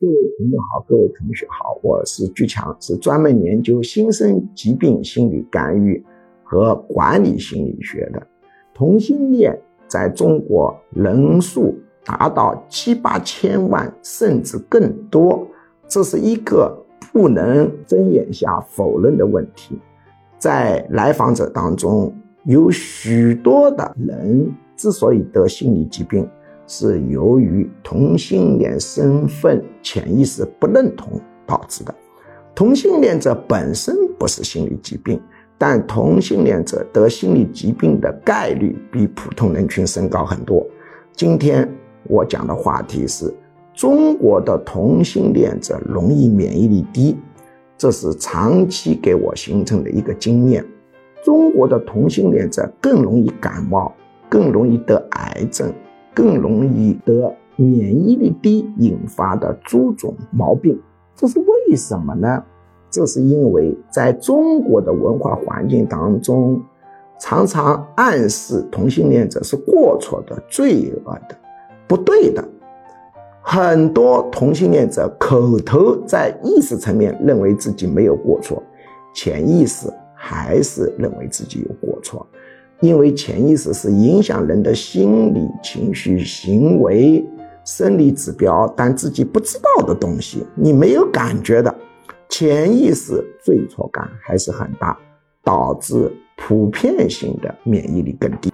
各位朋友好，各位同学好，我是巨强，是专门研究新生疾病心理干预和管理心理学的。同性恋在中国人数达到七八千万，甚至更多，这是一个不能睁眼下否认的问题。在来访者当中，有许多的人之所以得心理疾病。是由于同性恋身份潜意识不认同导致的。同性恋者本身不是心理疾病，但同性恋者得心理疾病的概率比普通人群升高很多。今天我讲的话题是：中国的同性恋者容易免疫力低，这是长期给我形成的一个经验。中国的同性恋者更容易感冒，更容易得癌症。更容易得免疫力低引发的诸种毛病，这是为什么呢？这是因为在中国的文化环境当中，常常暗示同性恋者是过错的、罪恶的、不对的。很多同性恋者口头在意识层面认为自己没有过错，潜意识还是认为自己有过错。因为潜意识是影响人的心理、情绪、行为、生理指标，但自己不知道的东西，你没有感觉的，潜意识罪错感还是很大，导致普遍性的免疫力更低。